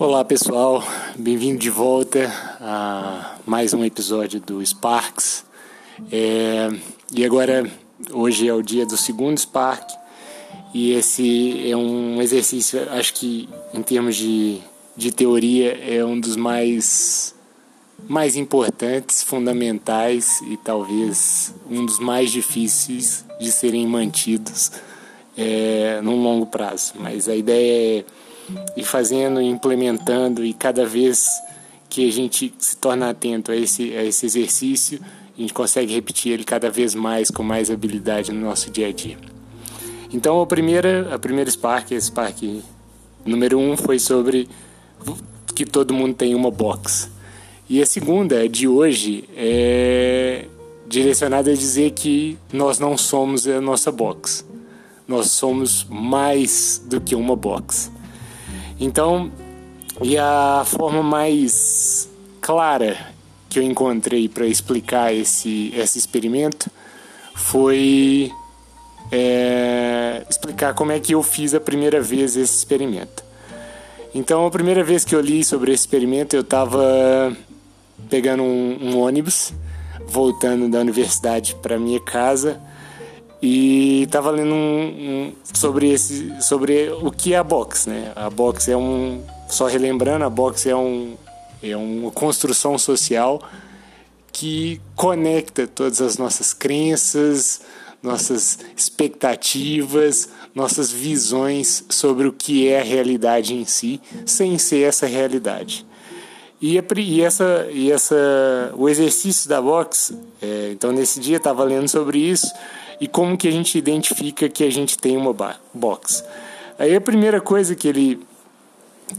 Olá pessoal, bem-vindo de volta a mais um episódio do Sparks. É, e agora, hoje é o dia do segundo Spark e esse é um exercício, acho que em termos de, de teoria, é um dos mais, mais importantes, fundamentais e talvez um dos mais difíceis de serem mantidos é, num longo prazo. Mas a ideia é e fazendo, implementando e cada vez que a gente se torna atento a esse, a esse exercício, a gente consegue repetir ele cada vez mais com mais habilidade no nosso dia a dia. Então a primeira, a primeira Spark, a Spark número um, foi sobre que todo mundo tem uma box. E a segunda, de hoje, é direcionada a dizer que nós não somos a nossa box. Nós somos mais do que uma box. Então, e a forma mais clara que eu encontrei para explicar esse, esse experimento foi é, explicar como é que eu fiz a primeira vez esse experimento. Então, a primeira vez que eu li sobre esse experimento, eu estava pegando um, um ônibus, voltando da universidade para minha casa e estava lendo um, um, sobre esse sobre o que é a box né? A box é um só relembrando a box é um é uma construção social que conecta todas as nossas crenças nossas expectativas nossas visões sobre o que é a realidade em si sem ser essa realidade. E, e essa e essa o exercício da box é, então nesse dia estava lendo sobre isso e como que a gente identifica que a gente tem uma box. Aí a primeira coisa que ele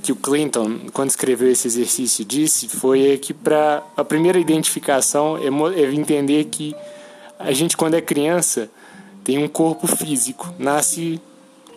que o Clinton, quando escreveu esse exercício, disse foi que para a primeira identificação é, é entender que a gente quando é criança tem um corpo físico, nasce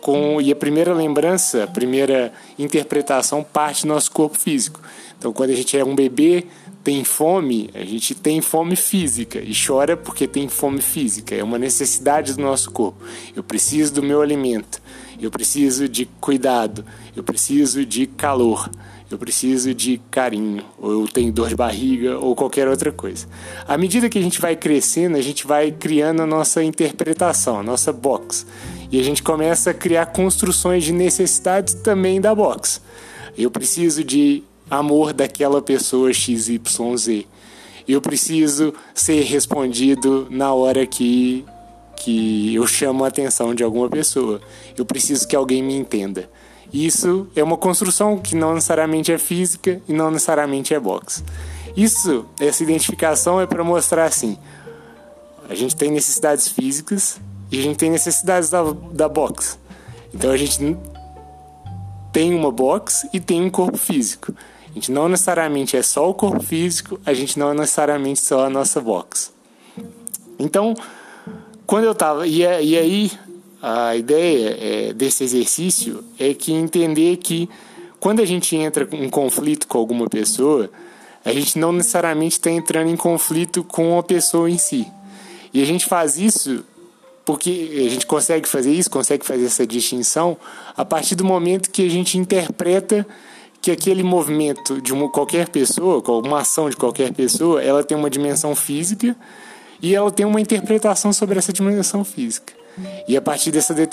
com e a primeira lembrança, a primeira interpretação parte do nosso corpo físico. Então, quando a gente é um bebê, tem fome, a gente tem fome física e chora porque tem fome física, é uma necessidade do nosso corpo. Eu preciso do meu alimento, eu preciso de cuidado, eu preciso de calor, eu preciso de carinho, ou eu tenho dor de barriga, ou qualquer outra coisa. À medida que a gente vai crescendo, a gente vai criando a nossa interpretação, a nossa box. E a gente começa a criar construções de necessidades também da box. Eu preciso de amor daquela pessoa XYZ. Eu preciso ser respondido na hora que, que eu chamo a atenção de alguma pessoa. Eu preciso que alguém me entenda. Isso é uma construção que não necessariamente é física e não necessariamente é box. Isso, essa identificação é para mostrar assim: a gente tem necessidades físicas e a gente tem necessidades da, da box. Então a gente tem uma box e tem um corpo físico. A gente não necessariamente é só o corpo físico, a gente não é necessariamente só a nossa box. Então, quando eu estava. E, e aí, a ideia é, desse exercício é que entender que quando a gente entra em conflito com alguma pessoa, a gente não necessariamente está entrando em conflito com a pessoa em si. E a gente faz isso porque a gente consegue fazer isso, consegue fazer essa distinção a partir do momento que a gente interpreta que aquele movimento de uma, qualquer pessoa, uma ação de qualquer pessoa, ela tem uma dimensão física e ela tem uma interpretação sobre essa dimensão física. E a partir dessa, de,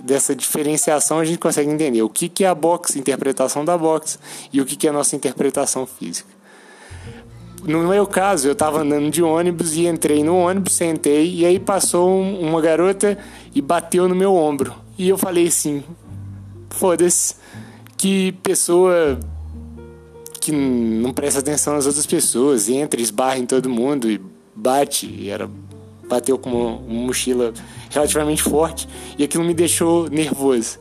dessa diferenciação a gente consegue entender o que, que é a box, interpretação da box, e o que, que é a nossa interpretação física. No meu caso, eu estava andando de ônibus e entrei no ônibus, sentei, e aí passou uma garota e bateu no meu ombro. E eu falei assim: foda-se, que pessoa que não presta atenção nas outras pessoas, entra, esbarra em todo mundo e bate, e era bateu com uma, uma mochila relativamente forte, e aquilo me deixou nervoso.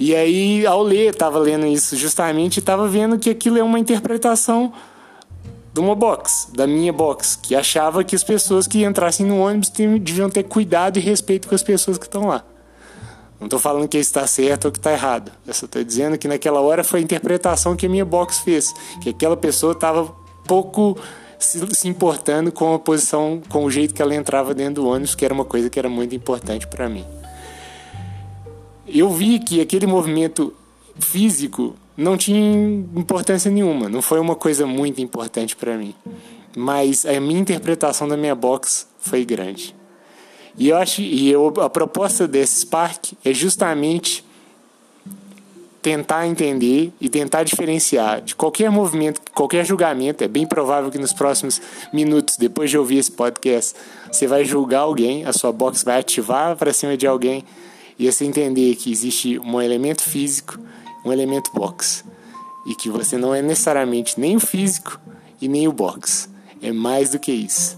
E aí, ao ler, estava lendo isso justamente, estava vendo que aquilo é uma interpretação de uma box, da minha box, que achava que as pessoas que entrassem no ônibus deviam ter cuidado e respeito com as pessoas que estão lá. Não estou falando que está certo ou que está errado. Eu só estou dizendo que naquela hora foi a interpretação que a minha box fez. Que aquela pessoa estava pouco se, importando com a posição, com o jeito que ela entrava dentro do ônibus, que era uma coisa que era muito importante para mim. Eu vi que aquele movimento físico não tinha importância nenhuma, não foi uma coisa muito importante para mim. Mas a minha interpretação da minha box foi grande. E eu acho e eu, a proposta desse Spark é justamente tentar entender e tentar diferenciar de qualquer movimento, qualquer julgamento. É bem provável que nos próximos minutos, depois de ouvir esse podcast, você vai julgar alguém, a sua box vai ativar para cima de alguém e você entender que existe um elemento físico, um elemento box e que você não é necessariamente nem o físico e nem o box. É mais do que isso.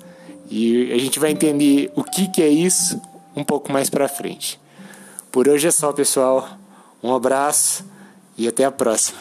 E a gente vai entender o que, que é isso um pouco mais para frente. Por hoje é só, pessoal. Um abraço e até a próxima.